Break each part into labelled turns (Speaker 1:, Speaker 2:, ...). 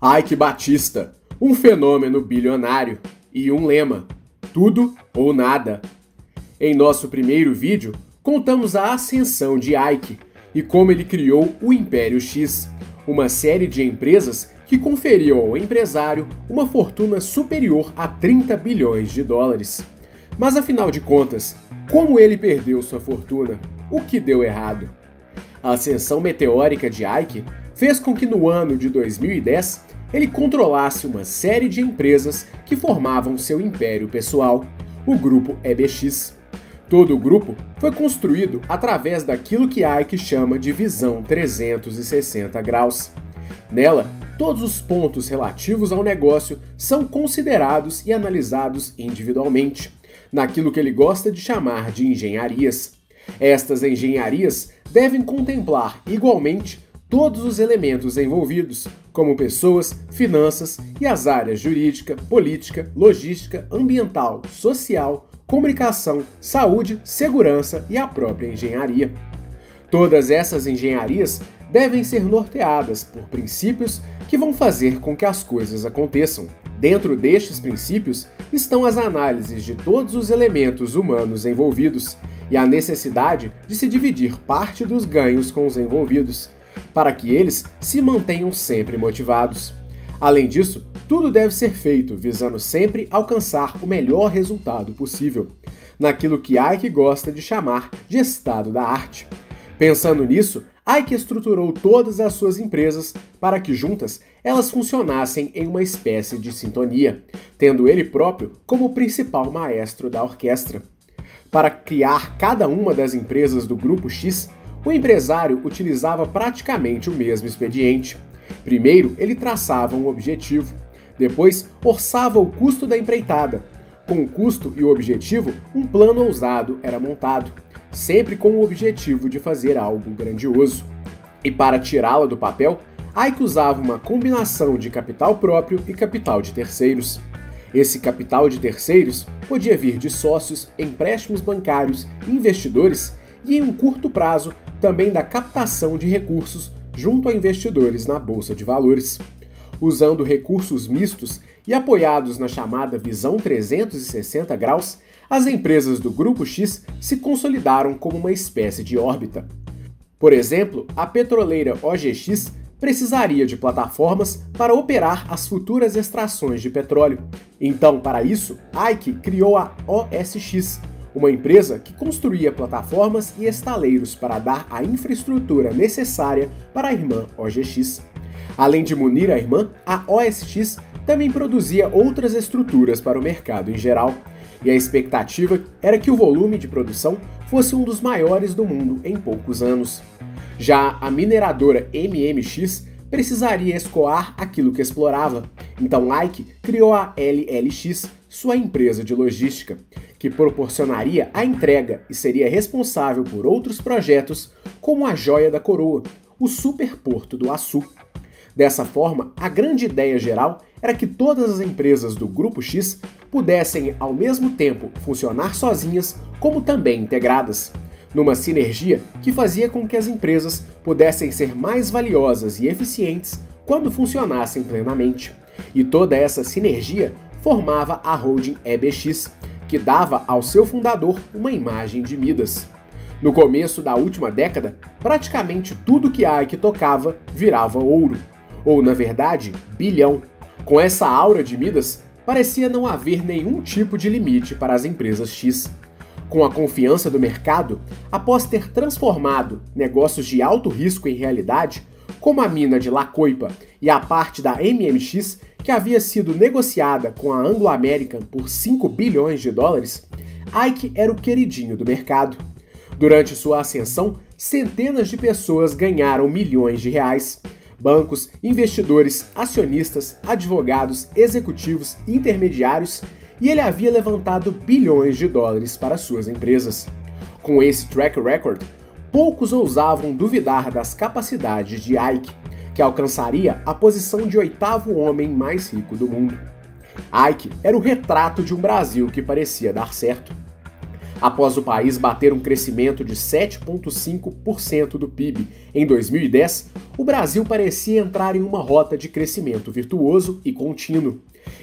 Speaker 1: Ike Batista, um fenômeno bilionário e um lema: tudo ou nada. Em nosso primeiro vídeo, contamos a ascensão de Ike e como ele criou o Império X, uma série de empresas que conferiam ao empresário uma fortuna superior a 30 bilhões de dólares. Mas afinal de contas, como ele perdeu sua fortuna? O que deu errado? A ascensão meteórica de Ike fez com que no ano de 2010 ele controlasse uma série de empresas que formavam seu império pessoal, o grupo EBX. Todo o grupo foi construído através daquilo que Ike chama de visão 360 graus. Nela, todos os pontos relativos ao negócio são considerados e analisados individualmente, naquilo que ele gosta de chamar de engenharias. Estas engenharias devem contemplar igualmente todos os elementos envolvidos, como pessoas, finanças e as áreas jurídica, política, logística, ambiental, social, comunicação, saúde, segurança e a própria engenharia. Todas essas engenharias devem ser norteadas por princípios que vão fazer com que as coisas aconteçam. Dentro destes princípios estão as análises de todos os elementos humanos envolvidos e a necessidade de se dividir parte dos ganhos com os envolvidos, para que eles se mantenham sempre motivados. Além disso, tudo deve ser feito visando sempre alcançar o melhor resultado possível, naquilo que Ike gosta de chamar de estado da arte. Pensando nisso, Ike estruturou todas as suas empresas para que juntas elas funcionassem em uma espécie de sintonia, tendo ele próprio como principal maestro da orquestra. Para criar cada uma das empresas do Grupo X, o empresário utilizava praticamente o mesmo expediente. Primeiro, ele traçava um objetivo, depois, orçava o custo da empreitada. Com o custo e o objetivo, um plano ousado era montado, sempre com o objetivo de fazer algo grandioso. E para tirá-la do papel, Ike usava uma combinação de capital próprio e capital de terceiros. Esse capital de terceiros podia vir de sócios, empréstimos bancários, investidores e, em um curto prazo, também da captação de recursos junto a investidores na bolsa de valores. Usando recursos mistos e apoiados na chamada visão 360 graus, as empresas do Grupo X se consolidaram como uma espécie de órbita. Por exemplo, a petroleira OGX precisaria de plataformas para operar as futuras extrações de petróleo. Então, para isso, Ike criou a OSX, uma empresa que construía plataformas e estaleiros para dar a infraestrutura necessária para a irmã OGX. Além de munir a irmã, a OSX também produzia outras estruturas para o mercado em geral, e a expectativa era que o volume de produção fosse um dos maiores do mundo em poucos anos. Já a mineradora MMX precisaria escoar aquilo que explorava, então Ike criou a LLX, sua empresa de logística, que proporcionaria a entrega e seria responsável por outros projetos, como a Joia da Coroa, o Superporto do Açu. Dessa forma, a grande ideia geral era que todas as empresas do Grupo X pudessem ao mesmo tempo funcionar sozinhas como também integradas, numa sinergia que fazia com que as empresas pudessem ser mais valiosas e eficientes quando funcionassem plenamente. E toda essa sinergia formava a holding EBX, que dava ao seu fundador uma imagem de Midas. No começo da última década, praticamente tudo que Ike tocava virava ouro, ou na verdade, bilhão. Com essa aura de Midas, parecia não haver nenhum tipo de limite para as empresas X. Com a confiança do mercado, após ter transformado negócios de alto risco em realidade, como a mina de La Coipa e a parte da MMX, que havia sido negociada com a Anglo American por 5 bilhões de dólares, Ike era o queridinho do mercado. Durante sua ascensão, centenas de pessoas ganharam milhões de reais. Bancos, investidores, acionistas, advogados, executivos, intermediários e ele havia levantado bilhões de dólares para suas empresas. Com esse track record, poucos ousavam duvidar das capacidades de Ike, que alcançaria a posição de oitavo homem mais rico do mundo. Ike era o retrato de um Brasil que parecia dar certo. Após o país bater um crescimento de 7,5% do PIB em 2010, o Brasil parecia entrar em uma rota de crescimento virtuoso e contínuo.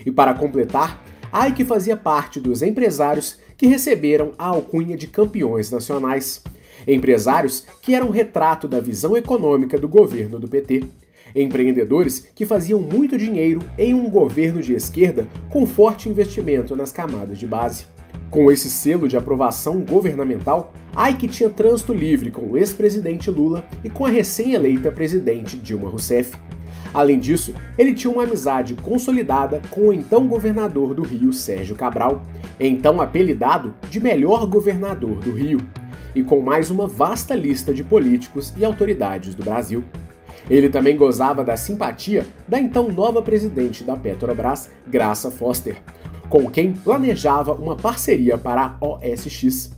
Speaker 1: E para completar, Ike fazia parte dos empresários que receberam a alcunha de campeões nacionais. Empresários que eram retrato da visão econômica do governo do PT. Empreendedores que faziam muito dinheiro em um governo de esquerda com forte investimento nas camadas de base. Com esse selo de aprovação governamental, Ike tinha trânsito livre com o ex-presidente Lula e com a recém-eleita presidente Dilma Rousseff. Além disso, ele tinha uma amizade consolidada com o então governador do Rio, Sérgio Cabral, então apelidado de melhor governador do Rio, e com mais uma vasta lista de políticos e autoridades do Brasil. Ele também gozava da simpatia da então nova presidente da Petrobras, Graça Foster, com quem planejava uma parceria para a OSX.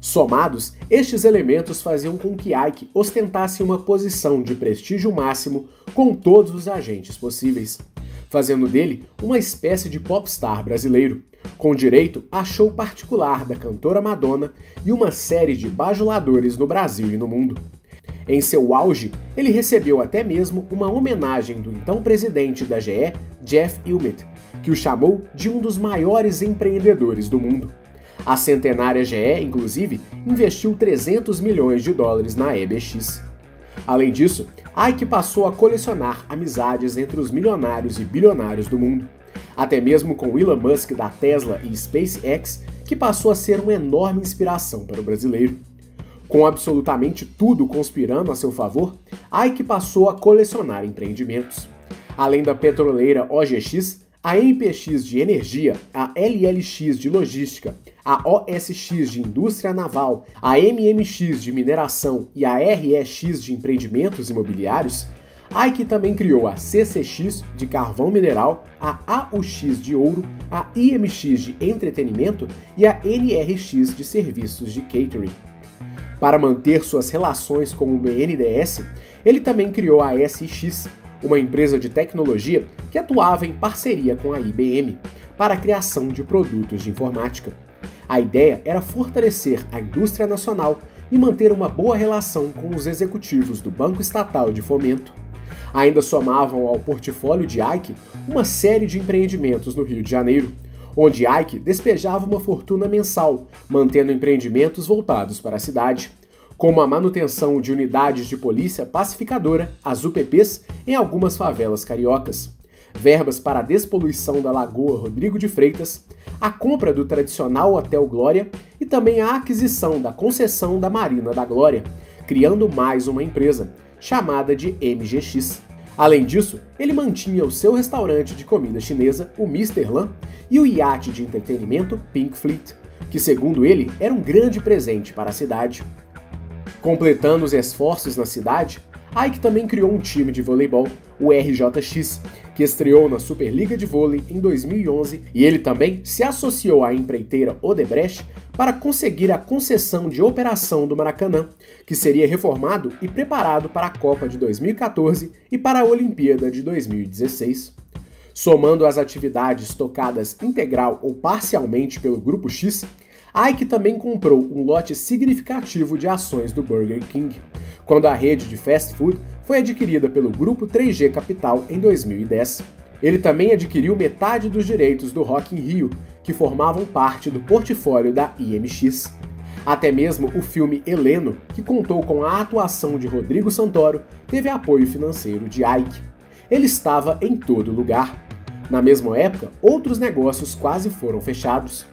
Speaker 1: Somados, estes elementos faziam com que Ike ostentasse uma posição de prestígio máximo com todos os agentes possíveis, fazendo dele uma espécie de popstar brasileiro, com direito a show particular da cantora Madonna e uma série de bajuladores no Brasil e no mundo. Em seu auge, ele recebeu até mesmo uma homenagem do então presidente da GE, Jeff Immelt, que o chamou de um dos maiores empreendedores do mundo. A centenária GE, inclusive, investiu 300 milhões de dólares na EBX. Além disso, Ike passou a colecionar amizades entre os milionários e bilionários do mundo, até mesmo com Elon Musk da Tesla e SpaceX, que passou a ser uma enorme inspiração para o brasileiro. Com absolutamente tudo conspirando a seu favor, Ike passou a colecionar empreendimentos. Além da petroleira OGX, a MPX de energia, a LLX de logística, a OSX de indústria naval, a MMX de mineração e a REX de empreendimentos imobiliários, Ike também criou a CCX de carvão mineral, a AUX de ouro, a IMX de entretenimento e a NRX de serviços de catering. Para manter suas relações com o BNDES, ele também criou a SX, uma empresa de tecnologia que atuava em parceria com a IBM para a criação de produtos de informática. A ideia era fortalecer a indústria nacional e manter uma boa relação com os executivos do Banco Estatal de Fomento. Ainda somavam ao portfólio de Ike uma série de empreendimentos no Rio de Janeiro, onde Ike despejava uma fortuna mensal, mantendo empreendimentos voltados para a cidade como a manutenção de unidades de polícia pacificadora, as UPPs, em algumas favelas cariocas, verbas para a despoluição da Lagoa Rodrigo de Freitas, a compra do tradicional Hotel Glória e também a aquisição da concessão da Marina da Glória, criando mais uma empresa, chamada de MGX. Além disso, ele mantinha o seu restaurante de comida chinesa, o Mr. Lan, e o iate de entretenimento Pink Fleet, que, segundo ele, era um grande presente para a cidade. Completando os esforços na cidade, Ike também criou um time de voleibol, o RJX, que estreou na Superliga de Vôlei em 2011 e ele também se associou à empreiteira Odebrecht para conseguir a concessão de operação do Maracanã, que seria reformado e preparado para a Copa de 2014 e para a Olimpíada de 2016. Somando as atividades tocadas integral ou parcialmente pelo Grupo X, Ike também comprou um lote significativo de ações do Burger King, quando a rede de fast food foi adquirida pelo grupo 3G Capital em 2010. Ele também adquiriu metade dos direitos do Rock in Rio, que formavam parte do portfólio da IMX. Até mesmo o filme Heleno, que contou com a atuação de Rodrigo Santoro, teve apoio financeiro de Ike. Ele estava em todo lugar. Na mesma época, outros negócios quase foram fechados.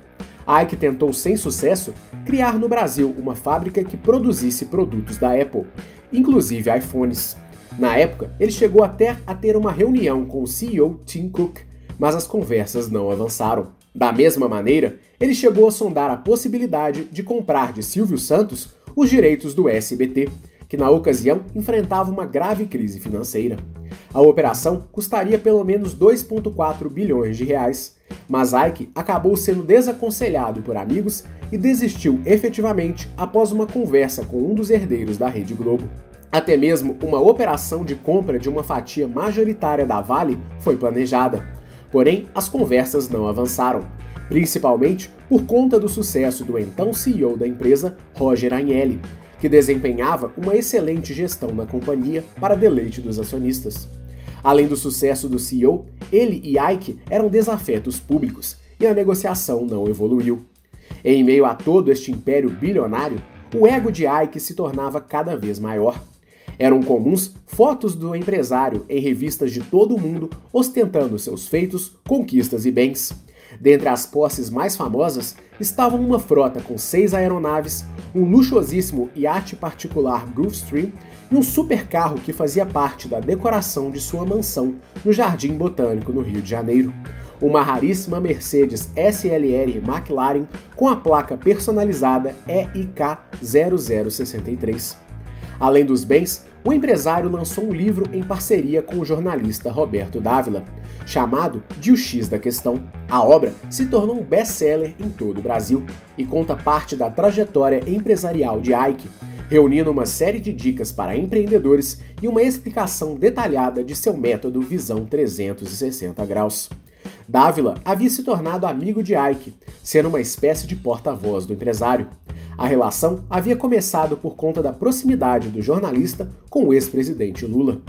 Speaker 1: Ike tentou, sem sucesso, criar no Brasil uma fábrica que produzisse produtos da Apple, inclusive iPhones. Na época, ele chegou até a ter uma reunião com o CEO Tim Cook, mas as conversas não avançaram. Da mesma maneira, ele chegou a sondar a possibilidade de comprar de Silvio Santos os direitos do SBT, que na ocasião enfrentava uma grave crise financeira. A operação custaria pelo menos 2,4 bilhões de reais, mas Ike acabou sendo desaconselhado por amigos e desistiu efetivamente após uma conversa com um dos herdeiros da Rede Globo. Até mesmo uma operação de compra de uma fatia majoritária da Vale foi planejada. Porém, as conversas não avançaram, principalmente por conta do sucesso do então CEO da empresa, Roger Agnelli, que desempenhava uma excelente gestão na companhia para deleite dos acionistas. Além do sucesso do CEO, ele e Ike eram desafetos públicos e a negociação não evoluiu. Em meio a todo este império bilionário, o ego de Ike se tornava cada vez maior. Eram comuns fotos do empresário em revistas de todo o mundo ostentando seus feitos, conquistas e bens. Dentre as posses mais famosas estavam uma frota com seis aeronaves, um luxuosíssimo iate particular Gulfstream e um supercarro que fazia parte da decoração de sua mansão no Jardim Botânico, no Rio de Janeiro. Uma raríssima Mercedes SLR McLaren com a placa personalizada EIK 0063. Além dos bens, o empresário lançou um livro em parceria com o jornalista Roberto Dávila, chamado De O X da Questão. A obra se tornou um best-seller em todo o Brasil e conta parte da trajetória empresarial de Ike, reunindo uma série de dicas para empreendedores e uma explicação detalhada de seu método Visão 360 graus. Dávila havia se tornado amigo de Ike, sendo uma espécie de porta-voz do empresário. A relação havia começado por conta da proximidade do jornalista com o ex-presidente Lula.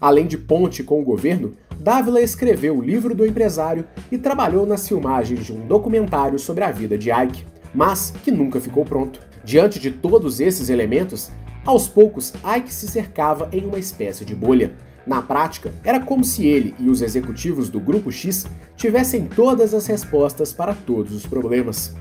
Speaker 1: Além de ponte com o governo, Dávila escreveu o livro do empresário e trabalhou nas filmagens de um documentário sobre a vida de Ike, mas que nunca ficou pronto. Diante de todos esses elementos, aos poucos Ike se cercava em uma espécie de bolha. Na prática, era como se ele e os executivos do Grupo X tivessem todas as respostas para todos os problemas.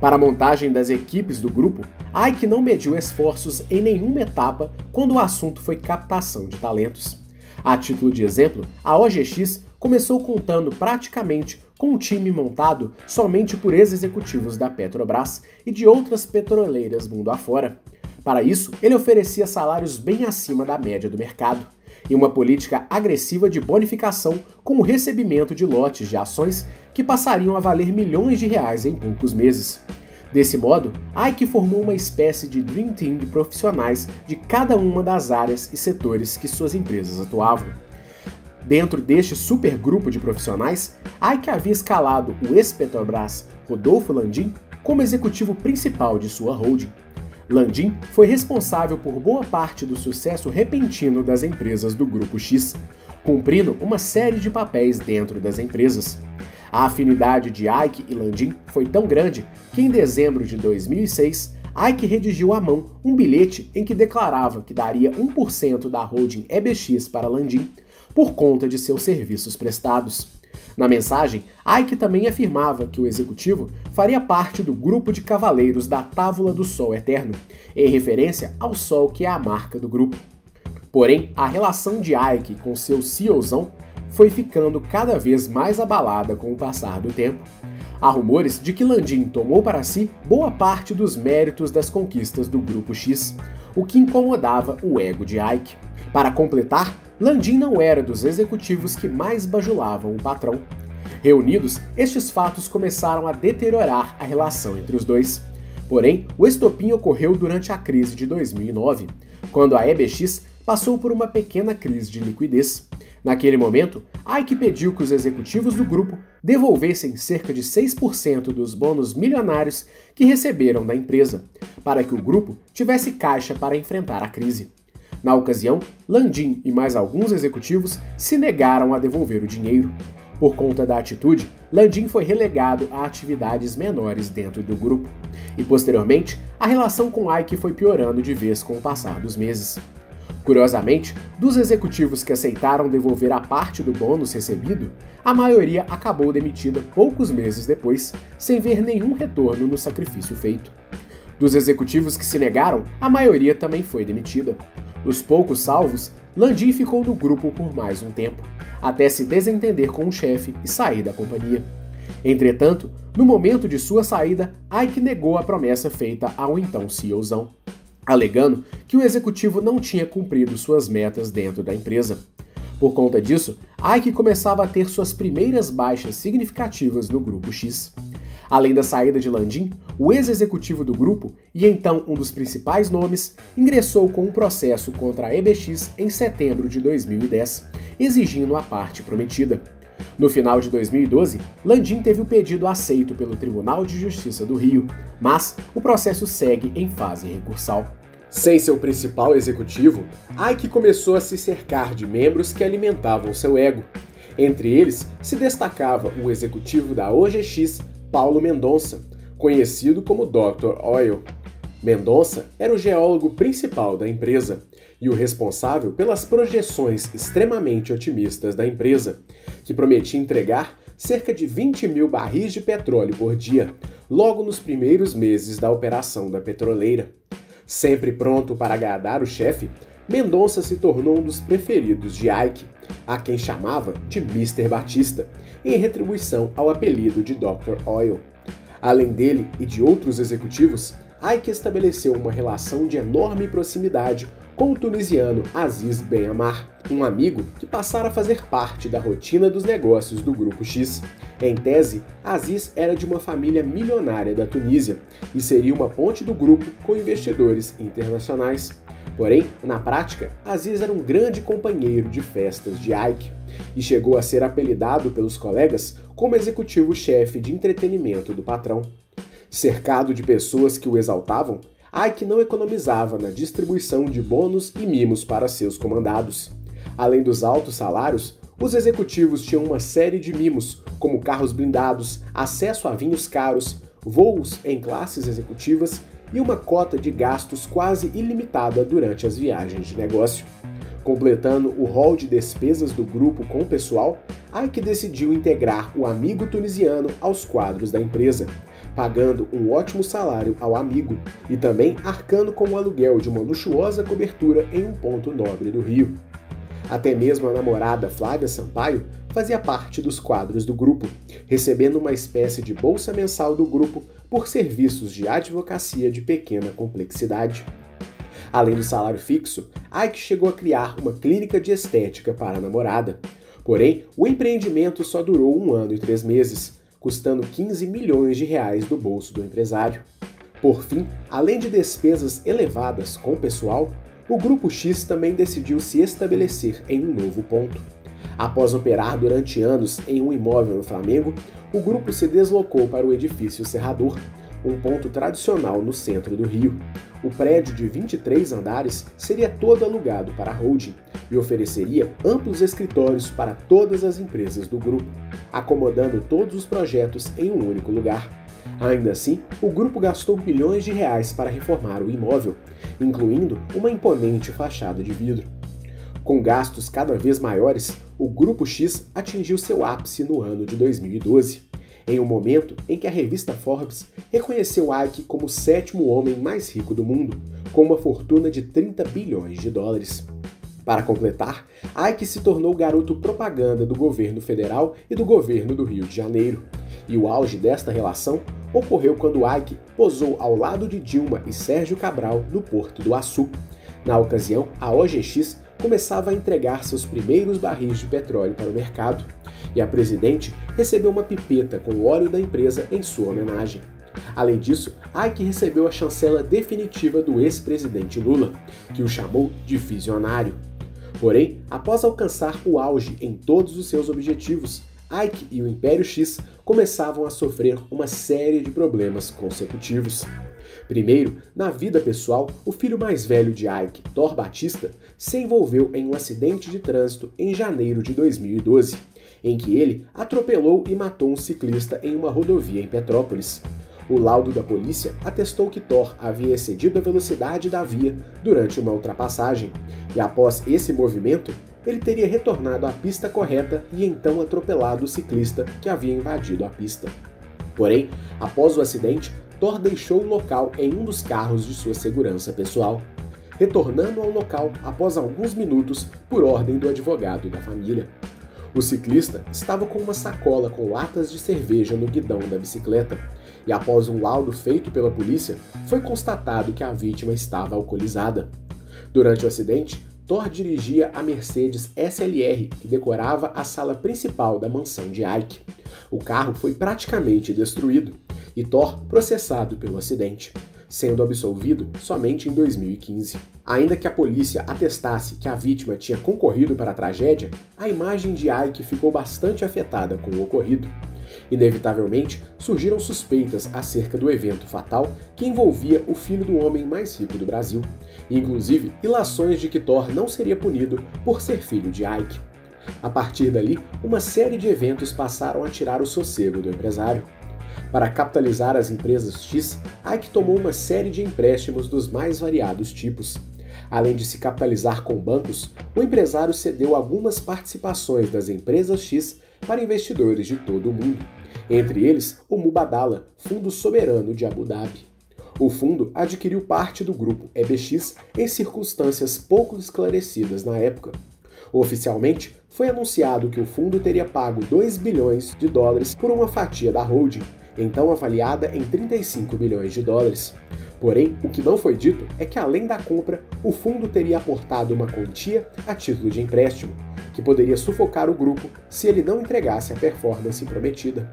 Speaker 1: Para a montagem das equipes do grupo, Ike não mediu esforços em nenhuma etapa quando o assunto foi captação de talentos. A título de exemplo, a OGX começou contando praticamente com um time montado somente por ex-executivos da Petrobras e de outras petroleiras mundo afora. Para isso, ele oferecia salários bem acima da média do mercado e uma política agressiva de bonificação com o recebimento de lotes de ações que passariam a valer milhões de reais em poucos meses. Desse modo, Ike formou uma espécie de Dream Team de profissionais de cada uma das áreas e setores que suas empresas atuavam. Dentro deste supergrupo de profissionais, Ike havia escalado o ex-Petrobras Rodolfo Landim como executivo principal de sua holding. Landim foi responsável por boa parte do sucesso repentino das empresas do Grupo X, cumprindo uma série de papéis dentro das empresas. A afinidade de Ike e Landim foi tão grande que em dezembro de 2006, Ike redigiu à mão um bilhete em que declarava que daria 1% da holding EBX para Landim por conta de seus serviços prestados. Na mensagem, Ike também afirmava que o executivo faria parte do grupo de cavaleiros da Távola do Sol Eterno, em referência ao Sol que é a marca do grupo. Porém, a relação de Ike com seu CEOzão foi ficando cada vez mais abalada com o passar do tempo. Há rumores de que Landim tomou para si boa parte dos méritos das conquistas do Grupo X, o que incomodava o ego de Ike. Para completar, Landim não era dos executivos que mais bajulavam o patrão. Reunidos, estes fatos começaram a deteriorar a relação entre os dois. Porém, o estopim ocorreu durante a crise de 2009, quando a EBX passou por uma pequena crise de liquidez. Naquele momento, Ike pediu que os executivos do grupo devolvessem cerca de 6% dos bônus milionários que receberam da empresa, para que o grupo tivesse caixa para enfrentar a crise. Na ocasião, Landim e mais alguns executivos se negaram a devolver o dinheiro. Por conta da atitude, Landim foi relegado a atividades menores dentro do grupo. E posteriormente, a relação com Ike foi piorando de vez com o passar dos meses. Curiosamente, dos executivos que aceitaram devolver a parte do bônus recebido, a maioria acabou demitida poucos meses depois, sem ver nenhum retorno no sacrifício feito. Dos executivos que se negaram, a maioria também foi demitida. Os poucos salvos, Landim ficou no grupo por mais um tempo, até se desentender com o chefe e sair da companhia. Entretanto, no momento de sua saída, Ike negou a promessa feita ao então CEOzão alegando que o executivo não tinha cumprido suas metas dentro da empresa. Por conta disso, Ike começava a ter suas primeiras baixas significativas no Grupo X. Além da saída de Landim, o ex-executivo do grupo, e então um dos principais nomes, ingressou com um processo contra a EBX em setembro de 2010, exigindo a parte prometida. No final de 2012, Landim teve o pedido aceito pelo Tribunal de Justiça do Rio, mas o processo segue em fase recursal. Sem seu principal executivo, Ike começou a se cercar de membros que alimentavam seu ego. Entre eles se destacava o executivo da OGX, Paulo Mendonça, conhecido como Dr. Oil. Mendonça era o geólogo principal da empresa e o responsável pelas projeções extremamente otimistas da empresa, que prometia entregar cerca de 20 mil barris de petróleo por dia, logo nos primeiros meses da operação da petroleira. Sempre pronto para agradar o chefe, Mendonça se tornou um dos preferidos de Ike, a quem chamava de Mr. Batista, em retribuição ao apelido de Dr. Oil. Além dele e de outros executivos, Ike estabeleceu uma relação de enorme proximidade com o tunisiano Aziz Ben Amar, um amigo que passara a fazer parte da rotina dos negócios do Grupo X. Em tese, Aziz era de uma família milionária da Tunísia e seria uma ponte do grupo com investidores internacionais. Porém, na prática, Aziz era um grande companheiro de festas de Ike e chegou a ser apelidado pelos colegas como executivo-chefe de entretenimento do patrão. Cercado de pessoas que o exaltavam, Ike não economizava na distribuição de bônus e mimos para seus comandados. Além dos altos salários, os executivos tinham uma série de mimos, como carros blindados, acesso a vinhos caros, voos em classes executivas e uma cota de gastos quase ilimitada durante as viagens de negócio. Completando o rol de despesas do grupo com o pessoal, Ike decidiu integrar o amigo tunisiano aos quadros da empresa, pagando um ótimo salário ao amigo e também arcando com o aluguel de uma luxuosa cobertura em um ponto nobre do Rio. Até mesmo a namorada Flávia Sampaio fazia parte dos quadros do grupo, recebendo uma espécie de bolsa mensal do grupo por serviços de advocacia de pequena complexidade. Além do salário fixo, Ike chegou a criar uma clínica de estética para a namorada. Porém, o empreendimento só durou um ano e três meses, custando 15 milhões de reais do bolso do empresário. Por fim, além de despesas elevadas com o pessoal, o Grupo X também decidiu se estabelecer em um novo ponto. Após operar durante anos em um imóvel no Flamengo, o grupo se deslocou para o edifício Serrador, um ponto tradicional no centro do Rio. O prédio de 23 andares seria todo alugado para a holding e ofereceria amplos escritórios para todas as empresas do grupo, acomodando todos os projetos em um único lugar. Ainda assim, o grupo gastou milhões de reais para reformar o imóvel, incluindo uma imponente fachada de vidro. Com gastos cada vez maiores, o Grupo X atingiu seu ápice no ano de 2012, em um momento em que a revista Forbes reconheceu Ike como o sétimo homem mais rico do mundo, com uma fortuna de 30 bilhões de dólares. Para completar, Ike se tornou garoto propaganda do governo federal e do governo do Rio de Janeiro. E o auge desta relação ocorreu quando Ike posou ao lado de Dilma e Sérgio Cabral no Porto do Açu. Na ocasião, a OGX começava a entregar seus primeiros barris de petróleo para o mercado, e a presidente recebeu uma pipeta com óleo da empresa em sua homenagem. Além disso, Ike recebeu a chancela definitiva do ex-presidente Lula, que o chamou de visionário. Porém, após alcançar o auge em todos os seus objetivos, Ike e o Império X começavam a sofrer uma série de problemas consecutivos. Primeiro, na vida pessoal, o filho mais velho de Ike, Thor Batista, se envolveu em um acidente de trânsito em janeiro de 2012, em que ele atropelou e matou um ciclista em uma rodovia em Petrópolis. O laudo da polícia atestou que Thor havia excedido a velocidade da via durante uma ultrapassagem, e após esse movimento, ele teria retornado à pista correta e então atropelado o ciclista que havia invadido a pista. Porém, após o acidente, Thor deixou o local em um dos carros de sua segurança pessoal, retornando ao local após alguns minutos por ordem do advogado da família. O ciclista estava com uma sacola com latas de cerveja no guidão da bicicleta, e após um laudo feito pela polícia, foi constatado que a vítima estava alcoolizada. Durante o acidente, Thor dirigia a Mercedes SLR que decorava a sala principal da mansão de Ike. O carro foi praticamente destruído e Thor processado pelo acidente. sendo absolvido somente em 2015. Ainda que a polícia atestasse que a vítima tinha concorrido para a tragédia, a imagem de Ike ficou bastante afetada com o ocorrido. Inevitavelmente, surgiram suspeitas acerca do evento fatal que envolvia o filho do homem mais rico do Brasil, inclusive ilações de que Thor não seria punido por ser filho de Ike. A partir dali, uma série de eventos passaram a tirar o sossego do empresário. Para capitalizar as empresas X, Ike tomou uma série de empréstimos dos mais variados tipos. Além de se capitalizar com bancos, o empresário cedeu algumas participações das empresas X para investidores de todo o mundo, entre eles o Mubadala, fundo soberano de Abu Dhabi. O fundo adquiriu parte do grupo EBX em circunstâncias pouco esclarecidas na época. Oficialmente, foi anunciado que o fundo teria pago 2 bilhões de dólares por uma fatia da holding, então avaliada em 35 bilhões de dólares. Porém, o que não foi dito é que, além da compra, o fundo teria aportado uma quantia a título de empréstimo, que poderia sufocar o grupo se ele não entregasse a performance prometida.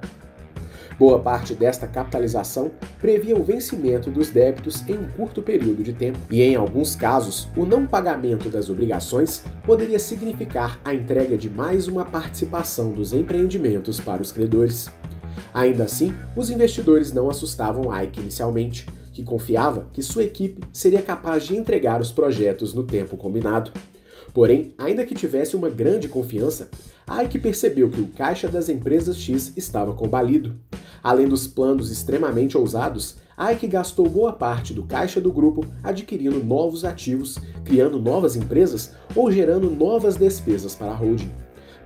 Speaker 1: Boa parte desta capitalização previa o vencimento dos débitos em um curto período de tempo, e em alguns casos, o não pagamento das obrigações poderia significar a entrega de mais uma participação dos empreendimentos para os credores. Ainda assim, os investidores não assustavam Ike inicialmente, que confiava que sua equipe seria capaz de entregar os projetos no tempo combinado. Porém, ainda que tivesse uma grande confiança, Ike percebeu que o caixa das empresas X estava combalido. Além dos planos extremamente ousados, Ike gastou boa parte do caixa do grupo adquirindo novos ativos, criando novas empresas ou gerando novas despesas para a holding.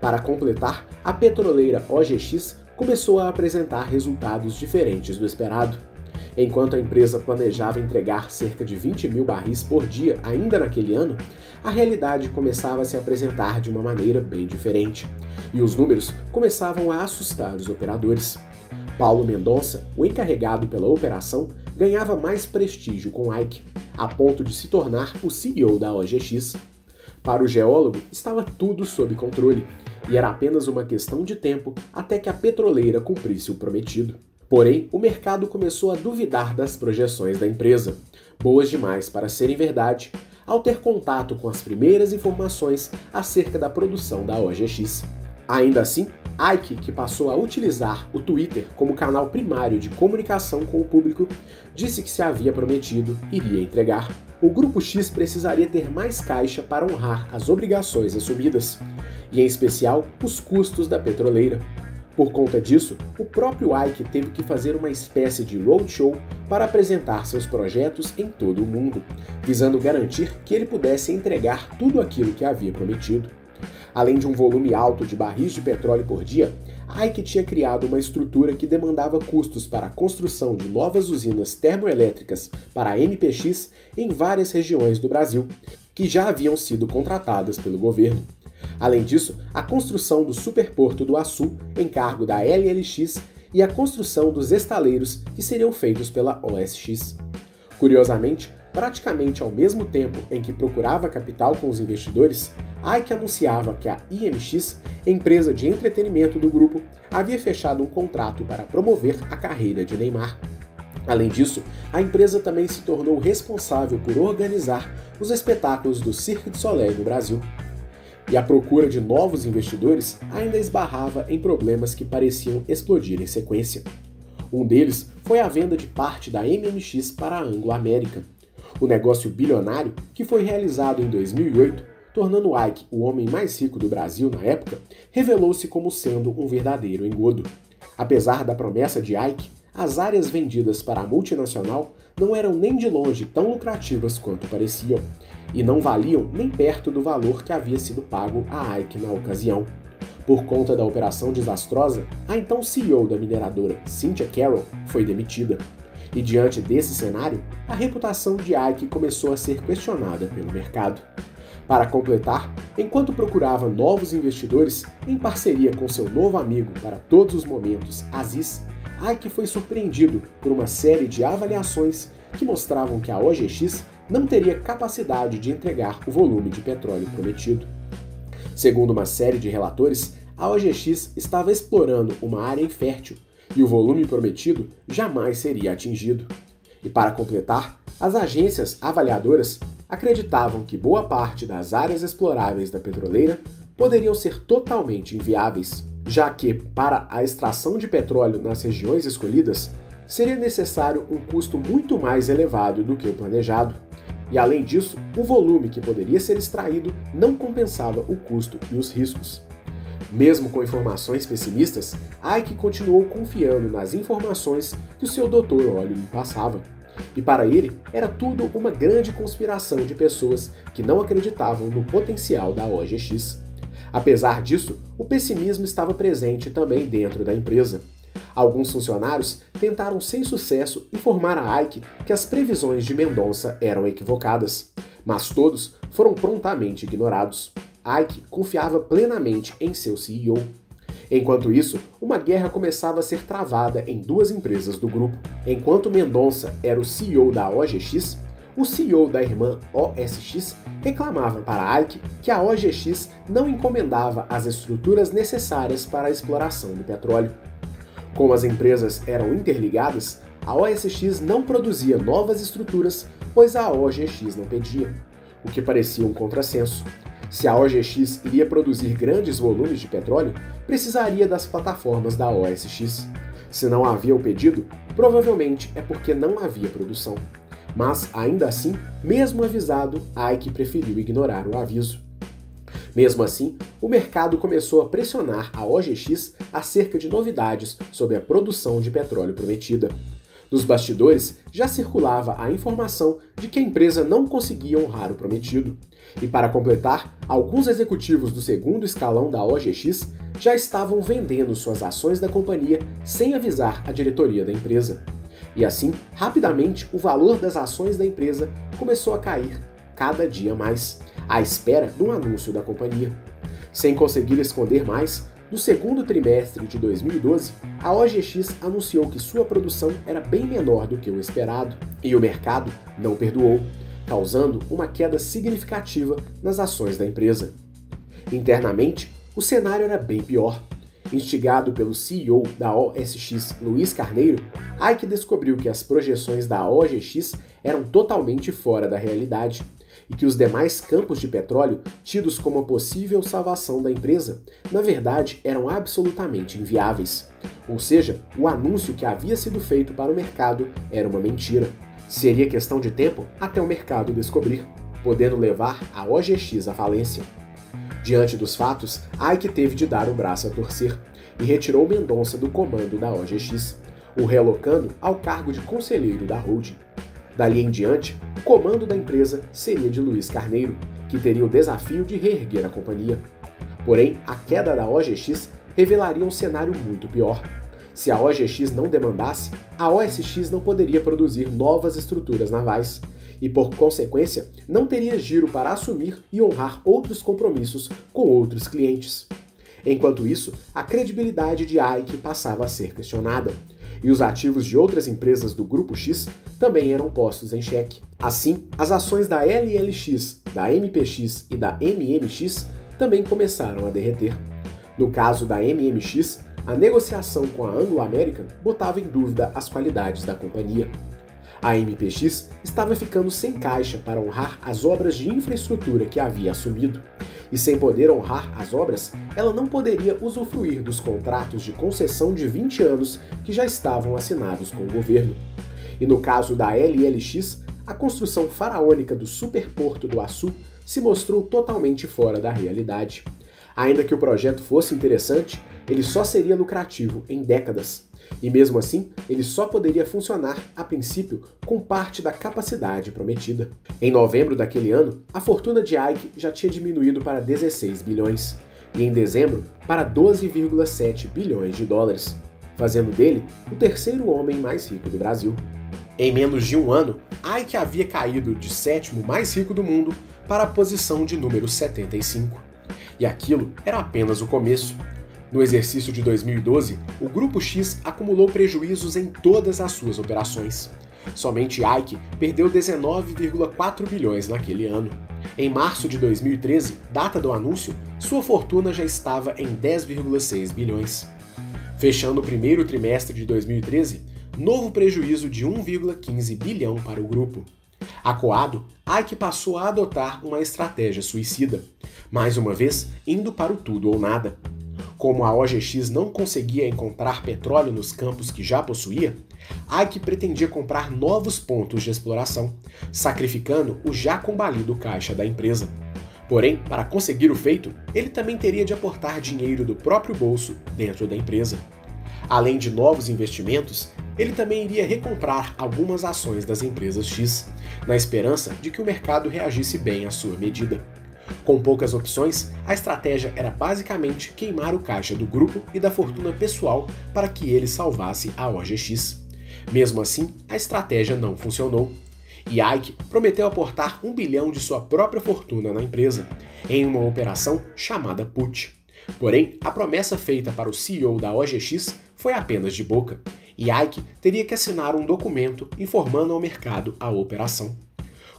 Speaker 1: Para completar, a petroleira OGX começou a apresentar resultados diferentes do esperado. Enquanto a empresa planejava entregar cerca de 20 mil barris por dia ainda naquele ano, a realidade começava a se apresentar de uma maneira bem diferente. E os números começavam a assustar os operadores. Paulo Mendonça, o encarregado pela operação, ganhava mais prestígio com Ike, a ponto de se tornar o CEO da OGX. Para o geólogo, estava tudo sob controle, e era apenas uma questão de tempo até que a petroleira cumprisse o prometido. Porém, o mercado começou a duvidar das projeções da empresa, boas demais para serem verdade, ao ter contato com as primeiras informações acerca da produção da OGX. Ainda assim, Ike, que passou a utilizar o Twitter como canal primário de comunicação com o público, disse que se havia prometido iria entregar. O Grupo X precisaria ter mais caixa para honrar as obrigações assumidas, e em especial os custos da petroleira. Por conta disso, o próprio Ike teve que fazer uma espécie de roadshow para apresentar seus projetos em todo o mundo, visando garantir que ele pudesse entregar tudo aquilo que havia prometido. Além de um volume alto de barris de petróleo por dia, Ike tinha criado uma estrutura que demandava custos para a construção de novas usinas termoelétricas para a MPX em várias regiões do Brasil, que já haviam sido contratadas pelo governo. Além disso, a construção do Superporto do Açu, em cargo da LLX, e a construção dos estaleiros que seriam feitos pela OSX. Curiosamente, praticamente ao mesmo tempo em que procurava capital com os investidores, Ike anunciava que a IMX, empresa de entretenimento do grupo, havia fechado um contrato para promover a carreira de Neymar. Além disso, a empresa também se tornou responsável por organizar os espetáculos do Cirque du Soleil no Brasil e a procura de novos investidores ainda esbarrava em problemas que pareciam explodir em sequência. Um deles foi a venda de parte da MMX para a Anglo América. O negócio bilionário, que foi realizado em 2008, tornando Ike o homem mais rico do Brasil na época, revelou-se como sendo um verdadeiro engodo. Apesar da promessa de Ike, as áreas vendidas para a multinacional não eram nem de longe tão lucrativas quanto pareciam, e não valiam nem perto do valor que havia sido pago a Ike na ocasião. Por conta da operação desastrosa, a então CEO da mineradora, Cynthia Carroll, foi demitida. E diante desse cenário, a reputação de Ike começou a ser questionada pelo mercado. Para completar, enquanto procurava novos investidores, em parceria com seu novo amigo para todos os momentos, Aziz, Ike foi surpreendido por uma série de avaliações que mostravam que a OGX não teria capacidade de entregar o volume de petróleo prometido. Segundo uma série de relatores, a OGX estava explorando uma área infértil e o volume prometido jamais seria atingido. E para completar, as agências avaliadoras acreditavam que boa parte das áreas exploráveis da petroleira poderiam ser totalmente inviáveis, já que, para a extração de petróleo nas regiões escolhidas, seria necessário um custo muito mais elevado do que o planejado. E além disso, o volume que poderia ser extraído não compensava o custo e os riscos. Mesmo com informações pessimistas, Ike continuou confiando nas informações que o seu doutor Olho lhe passava. E para ele, era tudo uma grande conspiração de pessoas que não acreditavam no potencial da OGX. Apesar disso, o pessimismo estava presente também dentro da empresa. Alguns funcionários tentaram sem sucesso informar a Ike que as previsões de Mendonça eram equivocadas, mas todos foram prontamente ignorados. Ike confiava plenamente em seu CEO. Enquanto isso, uma guerra começava a ser travada em duas empresas do grupo. Enquanto Mendonça era o CEO da OGX, o CEO da irmã OSX reclamava para Ike que a OGX não encomendava as estruturas necessárias para a exploração do petróleo. Como as empresas eram interligadas, a OSX não produzia novas estruturas, pois a OGX não pedia, o que parecia um contrassenso. Se a OGX iria produzir grandes volumes de petróleo, precisaria das plataformas da OSX. Se não havia o pedido, provavelmente é porque não havia produção. Mas, ainda assim, mesmo avisado, Ike preferiu ignorar o aviso. Mesmo assim, o mercado começou a pressionar a OGX acerca de novidades sobre a produção de petróleo prometida. Nos bastidores já circulava a informação de que a empresa não conseguia honrar o prometido. E para completar, alguns executivos do segundo escalão da OGX já estavam vendendo suas ações da companhia sem avisar a diretoria da empresa. E assim, rapidamente, o valor das ações da empresa começou a cair cada dia mais, à espera de um anúncio da companhia. Sem conseguir esconder mais, no segundo trimestre de 2012, a OGX anunciou que sua produção era bem menor do que o esperado, e o mercado não perdoou, causando uma queda significativa nas ações da empresa. Internamente, o cenário era bem pior. Instigado pelo CEO da OSX, Luiz Carneiro, Ike descobriu que as projeções da OGX eram totalmente fora da realidade e que os demais campos de petróleo, tidos como a possível salvação da empresa, na verdade eram absolutamente inviáveis. Ou seja, o anúncio que havia sido feito para o mercado era uma mentira. Seria questão de tempo até o mercado descobrir, podendo levar a OGX à falência. Diante dos fatos, Ike teve de dar o braço a torcer e retirou Mendonça do comando da OGX, o relocando ao cargo de conselheiro da holding. Dali em diante, o comando da empresa seria de Luiz Carneiro, que teria o desafio de reerguer a companhia. Porém, a queda da OGX revelaria um cenário muito pior. Se a OGX não demandasse, a OSX não poderia produzir novas estruturas navais e, por consequência, não teria giro para assumir e honrar outros compromissos com outros clientes. Enquanto isso, a credibilidade de Ike passava a ser questionada e os ativos de outras empresas do Grupo X também eram postos em xeque. Assim, as ações da LLX, da MPX e da MMX também começaram a derreter. No caso da MMX, a negociação com a Anglo American botava em dúvida as qualidades da companhia. A MPX estava ficando sem caixa para honrar as obras de infraestrutura que havia assumido. E sem poder honrar as obras, ela não poderia usufruir dos contratos de concessão de 20 anos que já estavam assinados com o governo. E no caso da LLX, a construção faraônica do superporto do Açu se mostrou totalmente fora da realidade. Ainda que o projeto fosse interessante, ele só seria lucrativo em décadas. E mesmo assim, ele só poderia funcionar, a princípio, com parte da capacidade prometida. Em novembro daquele ano, a fortuna de Ike já tinha diminuído para 16 bilhões, e em dezembro para 12,7 bilhões de dólares, fazendo dele o terceiro homem mais rico do Brasil. Em menos de um ano, Ike havia caído de sétimo mais rico do mundo para a posição de número 75. E aquilo era apenas o começo. No exercício de 2012, o Grupo X acumulou prejuízos em todas as suas operações. Somente Ike perdeu 19,4 bilhões naquele ano. Em março de 2013, data do anúncio, sua fortuna já estava em 10,6 bilhões. Fechando o primeiro trimestre de 2013, novo prejuízo de 1,15 bilhão para o grupo. Acoado, Ike passou a adotar uma estratégia suicida, mais uma vez indo para o tudo ou nada. Como a OGX não conseguia encontrar petróleo nos campos que já possuía, Ike pretendia comprar novos pontos de exploração, sacrificando o já combalido caixa da empresa. Porém, para conseguir o feito, ele também teria de aportar dinheiro do próprio bolso dentro da empresa. Além de novos investimentos, ele também iria recomprar algumas ações das empresas X, na esperança de que o mercado reagisse bem à sua medida. Com poucas opções, a estratégia era basicamente queimar o caixa do grupo e da fortuna pessoal para que ele salvasse a OGX. Mesmo assim, a estratégia não funcionou. E Ike prometeu aportar um bilhão de sua própria fortuna na empresa, em uma operação chamada put. Porém, a promessa feita para o CEO da OGX foi apenas de boca, e Ike teria que assinar um documento informando ao mercado a operação.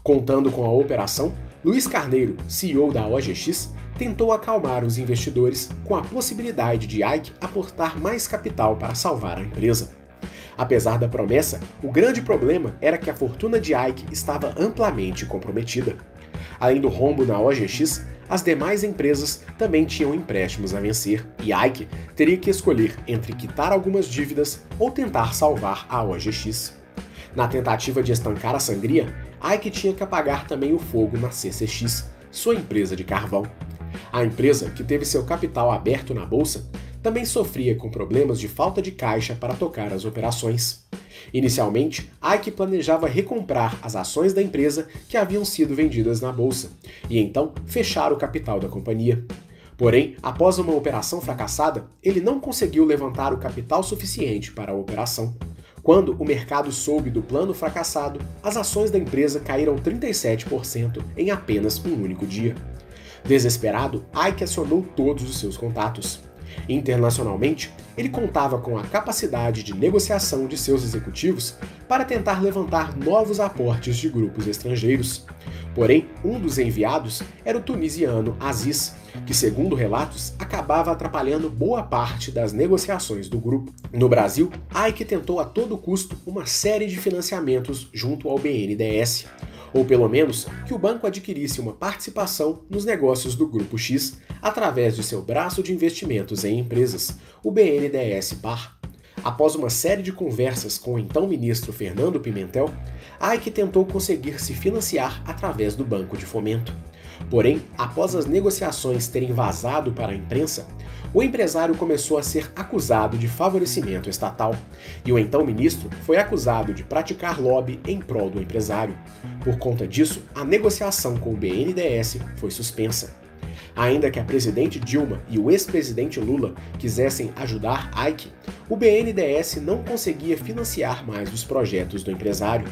Speaker 1: Contando com a operação, Luiz Carneiro, CEO da OGX, tentou acalmar os investidores com a possibilidade de Ike aportar mais capital para salvar a empresa. Apesar da promessa, o grande problema era que a fortuna de Ike estava amplamente comprometida. Além do rombo na OGX, as demais empresas também tinham empréstimos a vencer, e Ike teria que escolher entre quitar algumas dívidas ou tentar salvar a OGX. Na tentativa de estancar a sangria, Ike tinha que apagar também o fogo na CCX, sua empresa de carvão. A empresa, que teve seu capital aberto na bolsa, também sofria com problemas de falta de caixa para tocar as operações. Inicialmente, Ike planejava recomprar as ações da empresa que haviam sido vendidas na bolsa e então fechar o capital da companhia. Porém, após uma operação fracassada, ele não conseguiu levantar o capital suficiente para a operação. Quando o mercado soube do plano fracassado, as ações da empresa caíram 37% em apenas um único dia. Desesperado, Ike acionou todos os seus contatos. Internacionalmente, ele contava com a capacidade de negociação de seus executivos para tentar levantar novos aportes de grupos estrangeiros. Porém, um dos enviados era o tunisiano Aziz, que, segundo relatos, acabava atrapalhando boa parte das negociações do grupo. No Brasil, Ike tentou a todo custo uma série de financiamentos junto ao BNDES, ou pelo menos que o banco adquirisse uma participação nos negócios do Grupo X através de seu braço de investimentos em empresas, o BNDES Par. Após uma série de conversas com o então ministro Fernando Pimentel, Ike tentou conseguir se financiar através do Banco de Fomento. Porém, após as negociações terem vazado para a imprensa, o empresário começou a ser acusado de favorecimento estatal, e o então ministro foi acusado de praticar lobby em prol do empresário. Por conta disso, a negociação com o BNDES foi suspensa. Ainda que a presidente Dilma e o ex-presidente Lula quisessem ajudar Ike, o BNDES não conseguia financiar mais os projetos do empresário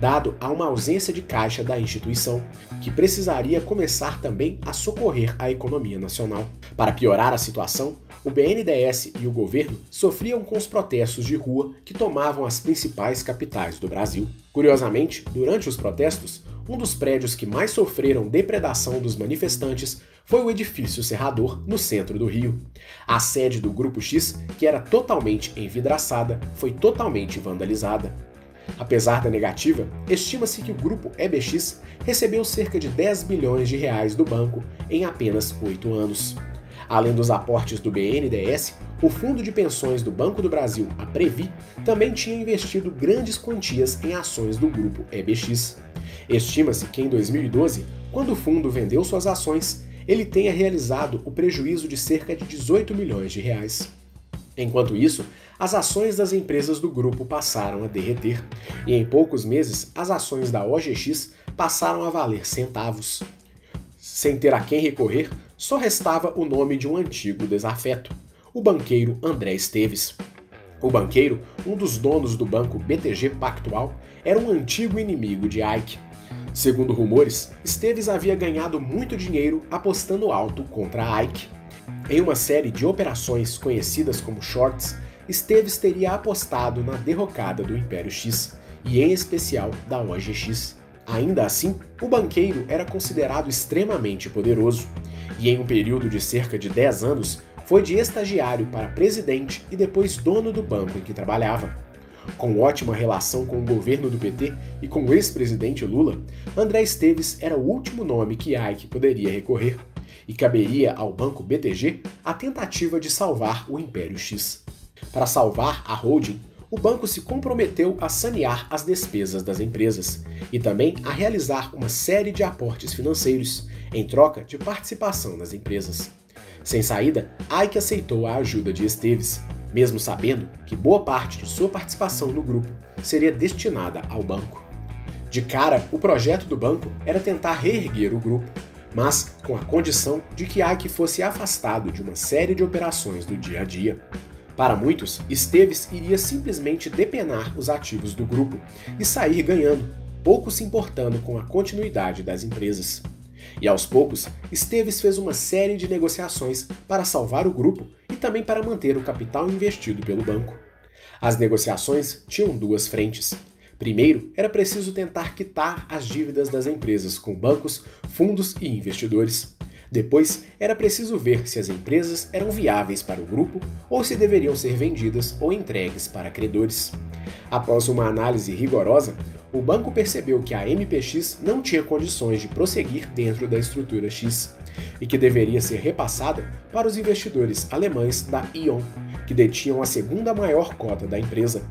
Speaker 1: dado a uma ausência de caixa da instituição, que precisaria começar também a socorrer a economia nacional. Para piorar a situação, o BNDES e o governo sofriam com os protestos de rua que tomavam as principais capitais do Brasil. Curiosamente, durante os protestos, um dos prédios que mais sofreram depredação dos manifestantes foi o edifício Serrador, no centro do Rio. A sede do Grupo X, que era totalmente envidraçada, foi totalmente vandalizada. Apesar da negativa, estima-se que o grupo EBX recebeu cerca de 10 bilhões de reais do banco em apenas oito anos. Além dos aportes do BNDES, o Fundo de Pensões do Banco do Brasil, a Previ, também tinha investido grandes quantias em ações do grupo EBX. Estima-se que em 2012, quando o fundo vendeu suas ações, ele tenha realizado o prejuízo de cerca de 18 milhões de reais. Enquanto isso, as ações das empresas do grupo passaram a derreter, e em poucos meses as ações da OGX passaram a valer centavos. Sem ter a quem recorrer, só restava o nome de um antigo desafeto, o banqueiro André Esteves. O banqueiro, um dos donos do banco BTG Pactual, era um antigo inimigo de Ike. Segundo rumores, Esteves havia ganhado muito dinheiro apostando alto contra Ike. Em uma série de operações conhecidas como shorts, Esteves teria apostado na derrocada do Império X, e em especial da OGX. Ainda assim, o banqueiro era considerado extremamente poderoso, e em um período de cerca de 10 anos, foi de estagiário para presidente e depois dono do banco em que trabalhava. Com ótima relação com o governo do PT e com o ex-presidente Lula, André Esteves era o último nome que Ike poderia recorrer, e caberia ao banco BTG a tentativa de salvar o Império X. Para salvar a holding, o banco se comprometeu a sanear as despesas das empresas e também a realizar uma série de aportes financeiros em troca de participação nas empresas. Sem saída, Ike aceitou a ajuda de Esteves, mesmo sabendo que boa parte de sua participação no grupo seria destinada ao banco. De cara, o projeto do banco era tentar reerguer o grupo, mas com a condição de que Ike fosse afastado de uma série de operações do dia a dia. Para muitos, Esteves iria simplesmente depenar os ativos do grupo e sair ganhando, pouco se importando com a continuidade das empresas. E aos poucos, Esteves fez uma série de negociações para salvar o grupo também para manter o capital investido pelo banco. As negociações tinham duas frentes. Primeiro, era preciso tentar quitar as dívidas das empresas com bancos, fundos e investidores. Depois, era preciso ver se as empresas eram viáveis para o grupo ou se deveriam ser vendidas ou entregues para credores. Após uma análise rigorosa, o banco percebeu que a MPX não tinha condições de prosseguir dentro da estrutura X e que deveria ser repassada para os investidores alemães da Ion, que detinham a segunda maior cota da empresa.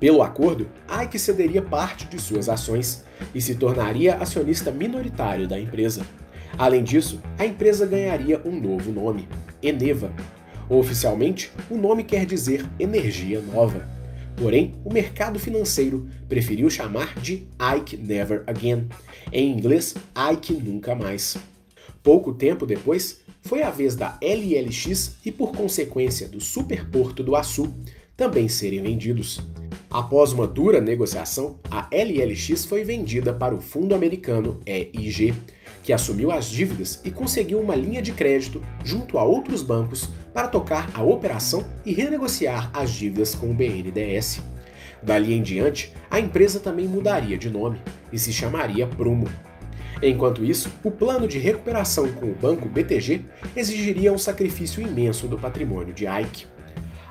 Speaker 1: Pelo acordo, Ike cederia parte de suas ações e se tornaria acionista minoritário da empresa. Além disso, a empresa ganharia um novo nome, Eneva. Oficialmente, o nome quer dizer energia nova. Porém, o mercado financeiro preferiu chamar de Ike Never Again, em inglês Ike Nunca Mais. Pouco tempo depois, foi a vez da LLX e, por consequência, do Superporto do Açu também serem vendidos. Após uma dura negociação, a LLX foi vendida para o fundo americano EIG, que assumiu as dívidas e conseguiu uma linha de crédito junto a outros bancos para tocar a operação e renegociar as dívidas com o BNDES. Dali em diante, a empresa também mudaria de nome e se chamaria Prumo. Enquanto isso, o plano de recuperação com o banco BTG exigiria um sacrifício imenso do patrimônio de Ike.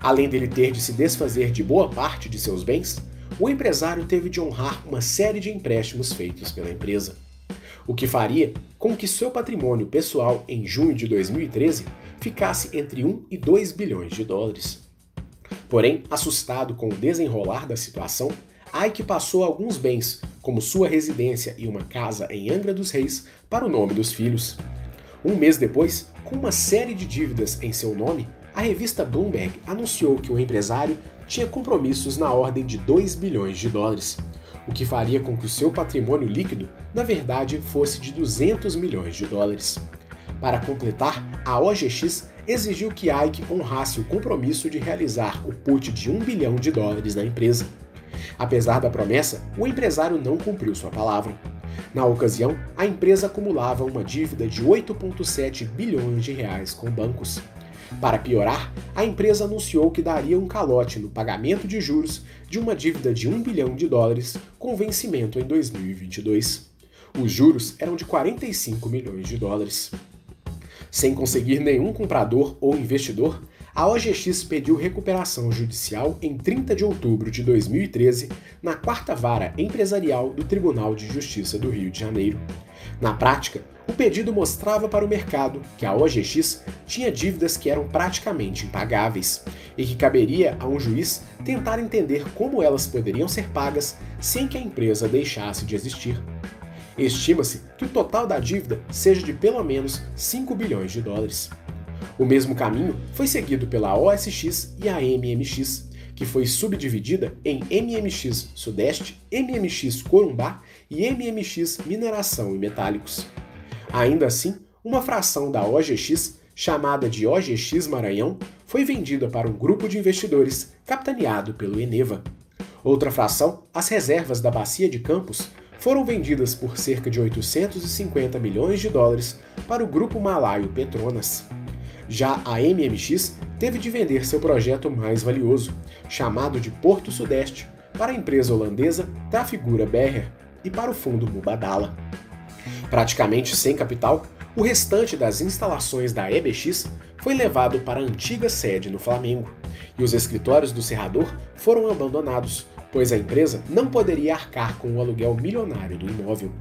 Speaker 1: Além dele ter de se desfazer de boa parte de seus bens, o empresário teve de honrar uma série de empréstimos feitos pela empresa. O que faria com que seu patrimônio pessoal em junho de 2013 ficasse entre 1 e 2 bilhões de dólares. Porém, assustado com o desenrolar da situação, Ike passou alguns bens, como sua residência e uma casa em Angra dos Reis, para o nome dos filhos. Um mês depois, com uma série de dívidas em seu nome, a revista Bloomberg anunciou que o empresário tinha compromissos na ordem de 2 bilhões de dólares, o que faria com que o seu patrimônio líquido, na verdade, fosse de 200 milhões de dólares. Para completar, a OGX exigiu que Ike honrasse o compromisso de realizar o put de 1 bilhão de dólares na empresa. Apesar da promessa, o empresário não cumpriu sua palavra. Na ocasião, a empresa acumulava uma dívida de 8,7 bilhões de reais com bancos. Para piorar, a empresa anunciou que daria um calote no pagamento de juros de uma dívida de 1 bilhão de dólares com vencimento em 2022. Os juros eram de 45 milhões de dólares. Sem conseguir nenhum comprador ou investidor, a OGX pediu recuperação judicial em 30 de outubro de 2013 na quarta vara empresarial do Tribunal de Justiça do Rio de Janeiro. Na prática, o pedido mostrava para o mercado que a OGX tinha dívidas que eram praticamente impagáveis e que caberia a um juiz tentar entender como elas poderiam ser pagas sem que a empresa deixasse de existir. Estima-se que o total da dívida seja de pelo menos 5 bilhões de dólares. O mesmo caminho foi seguido pela OSX e a MMX, que foi subdividida em MMX Sudeste, MMX Corumbá e MMX Mineração e Metálicos. Ainda assim, uma fração da OGX, chamada de OGX Maranhão, foi vendida para um grupo de investidores capitaneado pelo Eneva. Outra fração, as reservas da Bacia de Campos, foram vendidas por cerca de 850 milhões de dólares para o grupo malaio Petronas. Já a MMX teve de vender seu projeto mais valioso, chamado de Porto Sudeste, para a empresa holandesa Trafigura Berger e para o fundo Mubadala. Praticamente sem capital, o restante das instalações da EBX foi levado para a antiga sede no Flamengo, e os escritórios do Serrador foram abandonados, pois a empresa não poderia arcar com o aluguel milionário do imóvel.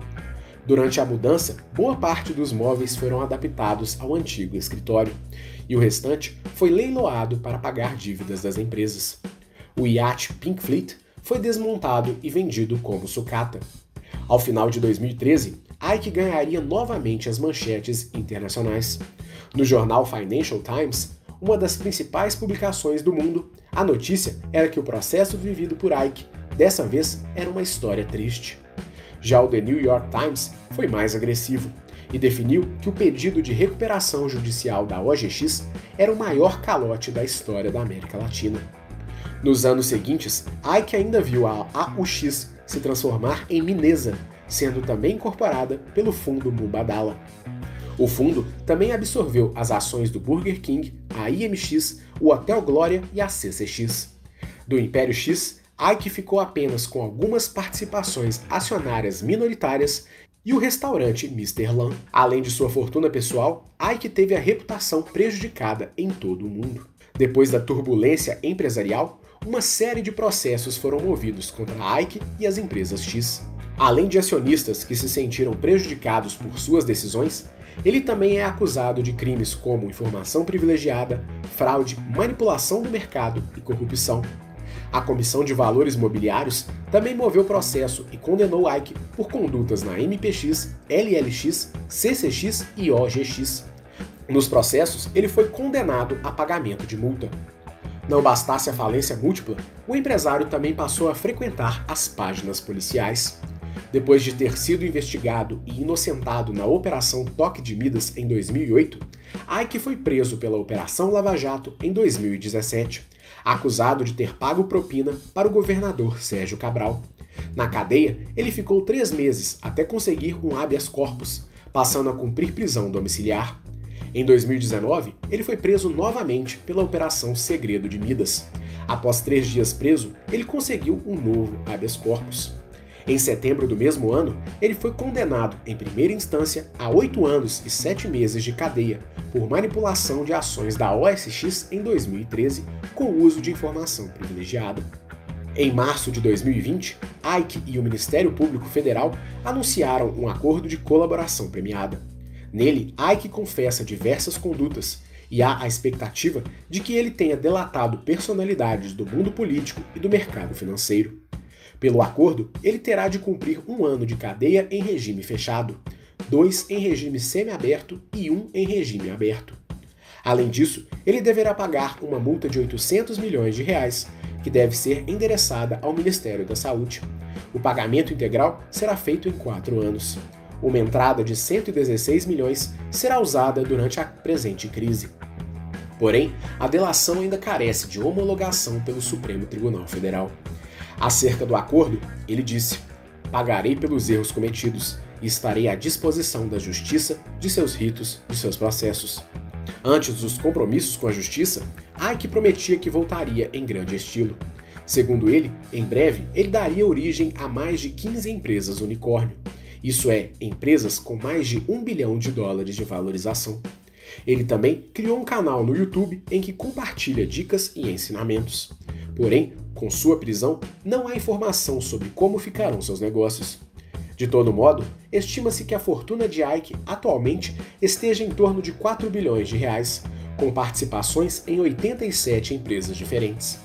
Speaker 1: Durante a mudança, boa parte dos móveis foram adaptados ao antigo escritório, e o restante foi leiloado para pagar dívidas das empresas. O iate Pink Fleet foi desmontado e vendido como sucata. Ao final de 2013, Ike ganharia novamente as manchetes internacionais. No jornal Financial Times, uma das principais publicações do mundo, a notícia era que o processo vivido por Ike, dessa vez, era uma história triste. Já o The New York Times foi mais agressivo e definiu que o pedido de recuperação judicial da OGX era o maior calote da história da América Latina. Nos anos seguintes, Ike ainda viu a AUX se transformar em Minesa, sendo também incorporada pelo fundo Mubadala. O fundo também absorveu as ações do Burger King, a IMX, o Hotel Glória e a CCX. Do Império X, Ike ficou apenas com algumas participações acionárias minoritárias e o restaurante Mr. Lam. Além de sua fortuna pessoal, Ike teve a reputação prejudicada em todo o mundo. Depois da turbulência empresarial, uma série de processos foram movidos contra Ike e as empresas X. Além de acionistas que se sentiram prejudicados por suas decisões, ele também é acusado de crimes como informação privilegiada, fraude, manipulação do mercado e corrupção. A Comissão de Valores Mobiliários também moveu processo e condenou Ike por condutas na MPX, LLX, CCX e OGX. Nos processos, ele foi condenado a pagamento de multa. Não bastasse a falência múltipla, o empresário também passou a frequentar as páginas policiais. Depois de ter sido investigado e inocentado na Operação Toque de Midas em 2008, Ike foi preso pela Operação Lava Jato em 2017, acusado de ter pago propina para o governador Sérgio Cabral. Na cadeia, ele ficou três meses até conseguir um habeas corpus, passando a cumprir prisão domiciliar. Em 2019, ele foi preso novamente pela Operação Segredo de Midas. Após três dias preso, ele conseguiu um novo habeas corpus. Em setembro do mesmo ano, ele foi condenado, em primeira instância, a oito anos e sete meses de cadeia por manipulação de ações da OSX em 2013 com uso de informação privilegiada. Em março de 2020, Ike e o Ministério Público Federal anunciaram um acordo de colaboração premiada. Nele, Ike confessa diversas condutas e há a expectativa de que ele tenha delatado personalidades do mundo político e do mercado financeiro. Pelo acordo, ele terá de cumprir um ano de cadeia em regime fechado, dois em regime semiaberto e um em regime aberto. Além disso, ele deverá pagar uma multa de 800 milhões de reais, que deve ser endereçada ao Ministério da Saúde. O pagamento integral será feito em quatro anos. Uma entrada de 116 milhões será usada durante a presente crise. Porém, a delação ainda carece de homologação pelo Supremo Tribunal Federal. Acerca do acordo, ele disse: Pagarei pelos erros cometidos e estarei à disposição da justiça, de seus ritos, de seus processos. Antes dos compromissos com a justiça, Ike prometia que voltaria em grande estilo. Segundo ele, em breve ele daria origem a mais de 15 empresas unicórnio. Isso é, empresas com mais de um bilhão de dólares de valorização. Ele também criou um canal no YouTube em que compartilha dicas e ensinamentos. Porém, com sua prisão, não há informação sobre como ficarão seus negócios. De todo modo, estima-se que a fortuna de Ike atualmente esteja em torno de 4 bilhões de reais, com participações em 87 empresas diferentes.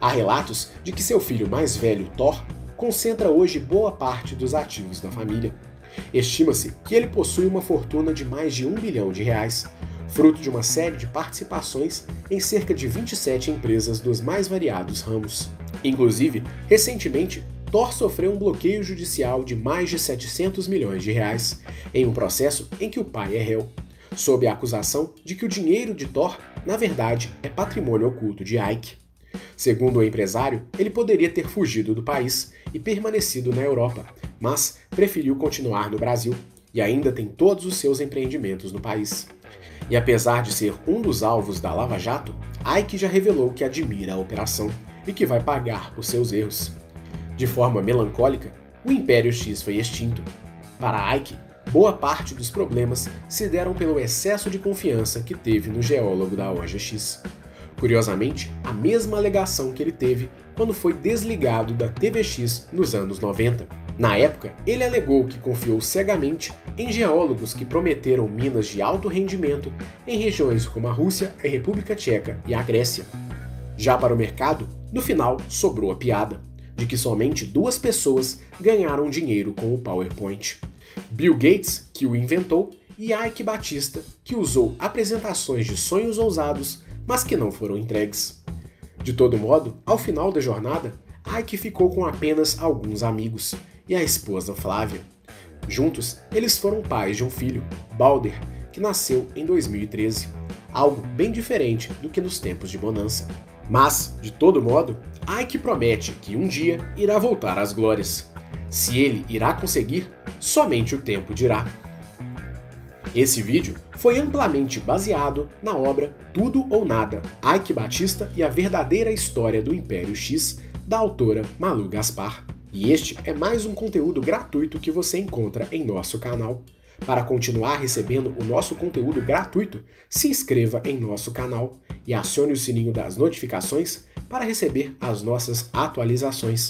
Speaker 1: Há relatos de que seu filho mais velho, Thor, concentra hoje boa parte dos ativos da família. Estima-se que ele possui uma fortuna de mais de um bilhão de reais, fruto de uma série de participações em cerca de 27 empresas dos mais variados ramos. Inclusive, recentemente, Thor sofreu um bloqueio judicial de mais de 700 milhões de reais em um processo em que o pai é réu, sob a acusação de que o dinheiro de Thor, na verdade, é patrimônio oculto de Ike. Segundo o empresário, ele poderia ter fugido do país e permanecido na Europa, mas preferiu continuar no Brasil e ainda tem todos os seus empreendimentos no país. E apesar de ser um dos alvos da Lava Jato, Ike já revelou que admira a operação e que vai pagar por seus erros. De forma melancólica, o Império X foi extinto. Para Ike, boa parte dos problemas se deram pelo excesso de confiança que teve no geólogo da OGX. Curiosamente, a mesma alegação que ele teve quando foi desligado da TVX nos anos 90. Na época, ele alegou que confiou cegamente em geólogos que prometeram minas de alto rendimento em regiões como a Rússia, a República Tcheca e a Grécia. Já para o mercado, no final sobrou a piada de que somente duas pessoas ganharam dinheiro com o PowerPoint. Bill Gates, que o inventou, e Ike Batista, que usou apresentações de sonhos ousados, mas que não foram entregues. De todo modo, ao final da jornada, Ike ficou com apenas alguns amigos e a esposa Flávia. Juntos, eles foram pais de um filho, Balder, que nasceu em 2013, algo bem diferente do que nos tempos de bonança. Mas, de todo modo, Ike promete que um dia irá voltar às glórias. Se ele irá conseguir, somente o tempo dirá. Esse vídeo foi amplamente baseado na obra Tudo ou Nada, Ike Batista e a verdadeira história do Império X, da autora Malu Gaspar. E este é mais um conteúdo gratuito que você encontra em nosso canal. Para continuar recebendo o nosso conteúdo gratuito, se inscreva em nosso canal e acione o sininho das notificações para receber as nossas atualizações.